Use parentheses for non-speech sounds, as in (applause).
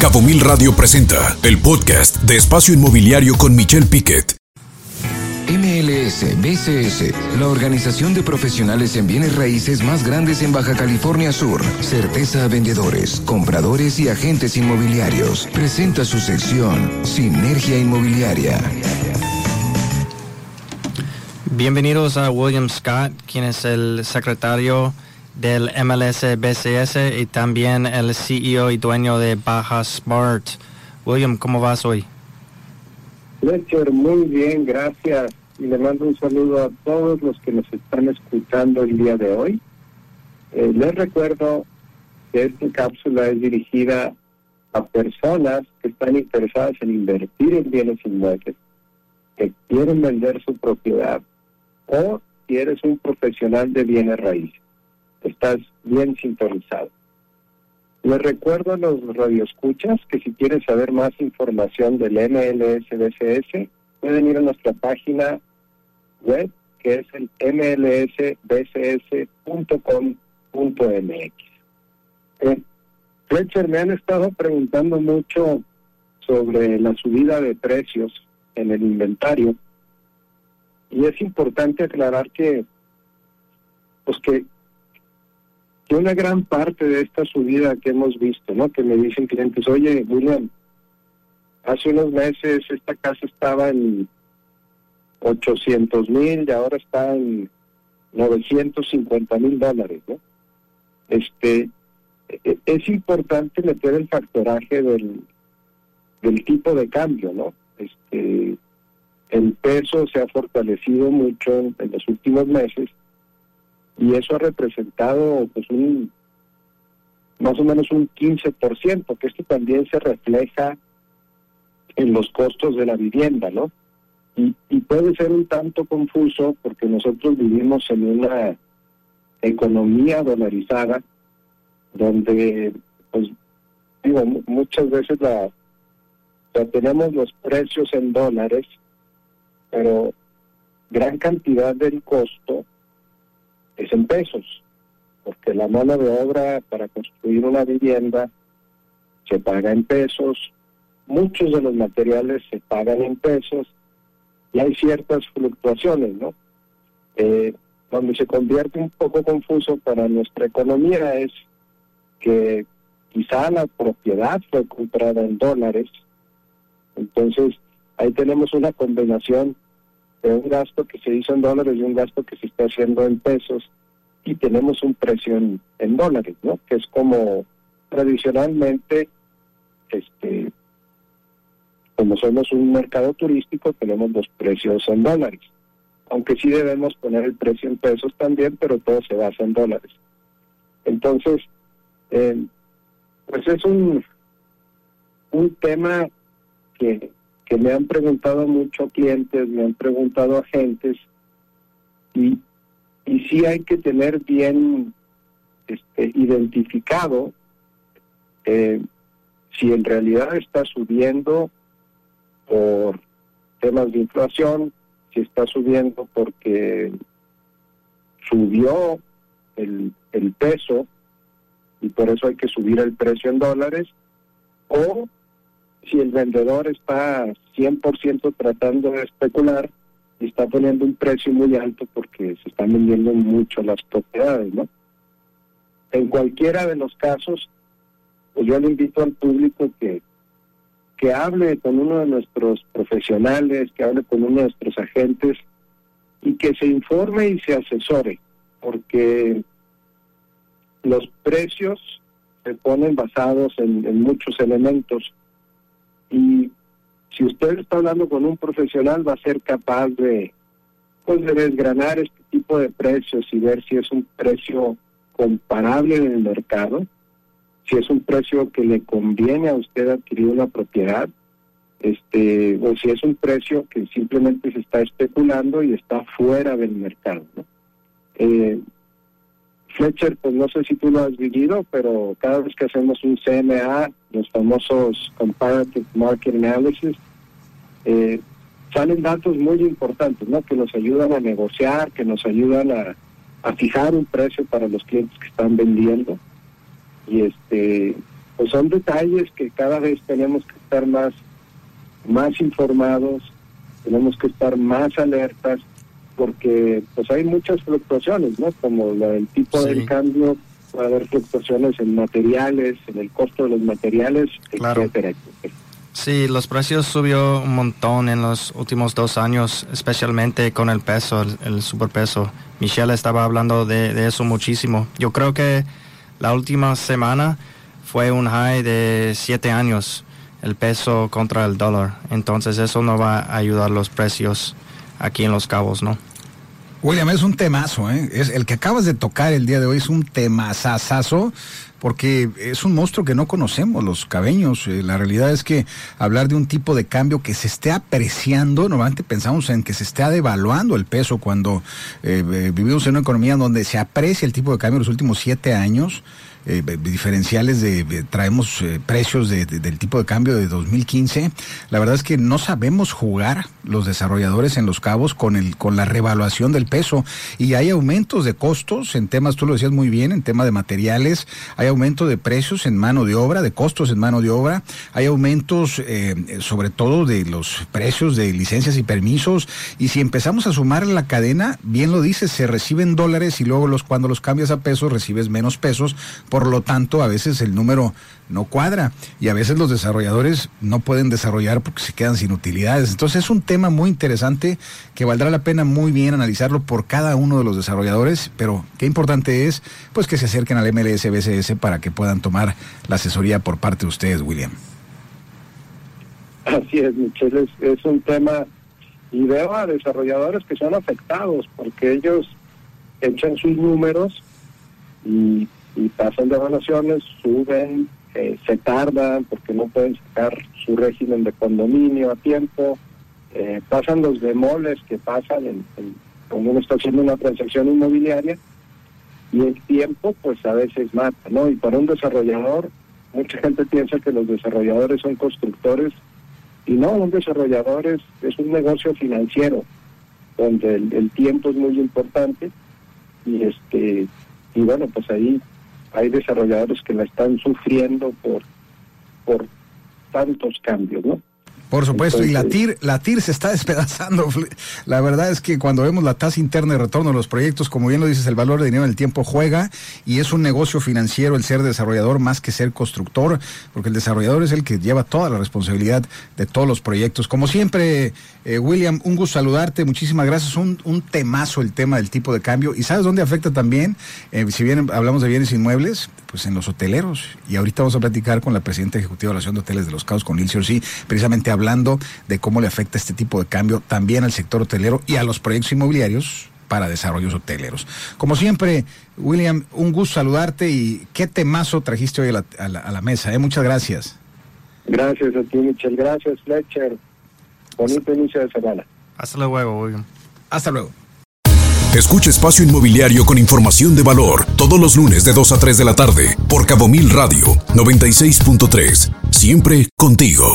Cabo Mil Radio presenta el podcast de Espacio Inmobiliario con Michelle Piquet. MLS BCS, la organización de profesionales en bienes raíces más grandes en Baja California Sur. Certeza a vendedores, compradores y agentes inmobiliarios. Presenta su sección Sinergia Inmobiliaria. Bienvenidos a William Scott, quien es el secretario del MLS BCS y también el CEO y dueño de Baja Smart. William, ¿cómo vas hoy? Fletcher, muy bien, gracias. Y le mando un saludo a todos los que nos están escuchando el día de hoy. Eh, les recuerdo que esta cápsula es dirigida a personas que están interesadas en invertir en bienes inmuebles, que quieren vender su propiedad o si eres un profesional de bienes raíces estás bien sintonizado. Les recuerdo a los radioescuchas que si quieren saber más información del MLSBCS, pueden ir a nuestra página web que es el mlsbcs.com.mx. Eh, Fletcher, me han estado preguntando mucho sobre la subida de precios en el inventario y es importante aclarar que pues que que una gran parte de esta subida que hemos visto, ¿no? Que me dicen clientes, oye, William, hace unos meses esta casa estaba en 800 mil y ahora está en 950 mil dólares, ¿no? Este, e-, es importante meter el factoraje del, del tipo de cambio, ¿no? Este, el peso se ha fortalecido mucho en los últimos meses y eso ha representado pues un más o menos un 15%, que esto también se refleja en los costos de la vivienda, ¿no? Y, y puede ser un tanto confuso porque nosotros vivimos en una economía dolarizada donde, pues, digo, muchas veces la, tenemos los precios en dólares, pero gran cantidad del costo es en pesos, porque la mano de obra para construir una vivienda se paga en pesos, muchos de los materiales se pagan en pesos y hay ciertas fluctuaciones, ¿no? Eh, se convierte un poco confuso para nuestra economía es que quizá la propiedad fue comprada en dólares, entonces ahí tenemos una combinación un gasto que se hizo en dólares y un gasto que se está haciendo en pesos y tenemos un precio en, dólares, ¿no? Que es como tradicionalmente, este, como somos un mercado turístico, tenemos los precios en dólares. Aunque sí debemos poner el precio en pesos también, pero todo se basa en dólares. Entonces, eh, pues es un, un tema que que me han preguntado muchos clientes, me han preguntado agentes, y, y sí hay que tener bien este, identificado eh, si en realidad está subiendo por temas de inflación, si está subiendo porque subió el, el peso y por eso hay que subir el precio en dólares, o si el vendedor está 100% tratando de especular y está poniendo un precio muy alto porque se están vendiendo mucho las propiedades, ¿no? En cualquiera de los casos, pues yo le invito al público que, que hable con uno de nuestros profesionales, que hable con uno de nuestros agentes y que se informe y se asesore, porque los precios se ponen basados en muchos elementos y si usted está hablando con un profesional va a ser capaz de pues de desgranar este tipo de precios y ver si es un precio comparable en el mercado, si es un precio que le conviene a usted adquirir una propiedad, este, o si es un precio que simplemente se está especulando y está fuera del mercado. Eh, Fletcher, pues no sé si tú lo has vivido, pero cada vez que hacemos un CMA, los famosos Comparative Market Analysis, eh, salen datos muy importantes, ¿no? Que nos ayudan a negociar, que nos ayudan a, fijar un precio para los clientes que están vendiendo. Y este pues son detalles que cada vez tenemos que estar más, más informados, tenemos que estar más alertas, porque pues hay muchas fluctuaciones, ¿no? Como la del tipo del cambio, puede haber fluctuaciones en materiales, en el costo de los materiales, etcétera, Sí, los precios subió un montón en los últimos dos años, especialmente con el peso, el, superpeso. Michelle estaba hablando de, de, eso muchísimo. Yo creo que la última semana fue un high de siete años, el peso contra el dólar. Entonces eso no va a ayudar los precios aquí en Los Cabos, ¿no? William, es un temazo, ¿eh? Es, el que acabas de tocar el día de hoy es un temazazazo porque es un monstruo que no conocemos los cabeños. Eh, la realidad es que hablar de un tipo de cambio que se esté apreciando, normalmente pensamos en que se esté devaluando el peso cuando eh, eh, vivimos en una economía donde se aprecia el tipo de cambio en los últimos siete años. Diferenciales de, traemos precios del tipo de cambio de 2015. La verdad es que no sabemos jugar los desarrolladores en los cabos con el con la revaluación del peso y hay aumentos de costos en temas, tú lo decías muy bien, en tema de materiales, aumento de precios en mano de obra, de costos en mano de obra, hay aumentos eh, sobre todo de los precios de licencias y permisos y si empezamos a sumar la cadena, bien lo dices, se reciben dólares y luego los cuando los cambias a pesos recibes menos pesos por lo tanto, a veces el número no cuadra y a veces los desarrolladores no pueden desarrollar porque se quedan sin utilidades. Entonces es un tema muy interesante que valdrá la pena muy bien analizarlo por cada uno de los desarrolladores, pero qué importante es pues que se acerquen al MLS BCS para que puedan tomar la asesoría por parte de ustedes, William. Así es, Michelle, es, un tema y veo a desarrolladores que son afectados porque ellos echan sus números y pasan de evaluaciones, suben, eh, se tardan porque no pueden sacar su régimen de condominio a tiempo, eh, pasan los demoles que pasan en, cuando uno está haciendo una transacción inmobiliaria y el tiempo pues a veces mata, ¿no? Y para un desarrollador, mucha gente piensa que los desarrolladores son constructores y no, un desarrollador es, es un negocio financiero donde el, tiempo es muy importante y este y bueno pues ahí hay desarrolladores que la están sufriendo por, por tantos cambios, ¿no? Por supuesto, y la TIR, la TIR se está (laughs) despedazando. La verdad es que cuando vemos la tasa interna de retorno de los proyectos, como bien lo dices, el valor de dinero en el tiempo juega y es un negocio financiero el ser desarrollador más que ser constructor, porque el desarrollador es el que lleva toda la responsabilidad de todos los proyectos. Como siempre, eh, William, un gusto saludarte, muchísimas gracias. Un, un, temazo el tema del tipo de cambio. ¿Y sabes dónde afecta también? Eh, si bien hablamos de bienes inmuebles, pues en los hoteleros. Y ahorita vamos a platicar con la presidenta ejecutiva de la Asociación de Hoteles de los Caos, con Lil sí, precisamente hablando de cómo le afecta este tipo de cambio también al sector hotelero y a los proyectos inmobiliarios para desarrollos hoteleros. Como siempre, William, un gusto saludarte y qué temazo trajiste hoy a la, mesa. ¿eh? Muchas gracias. Gracias a ti, Michel. Gracias, Fletcher. Bonito inicio de semana. Hasta luego, William. Hasta luego. Escucha Espacio Inmobiliario con información de valor todos los lunes de 2 a 3 de la tarde por Cabo Mil Radio 96.3. Siempre contigo.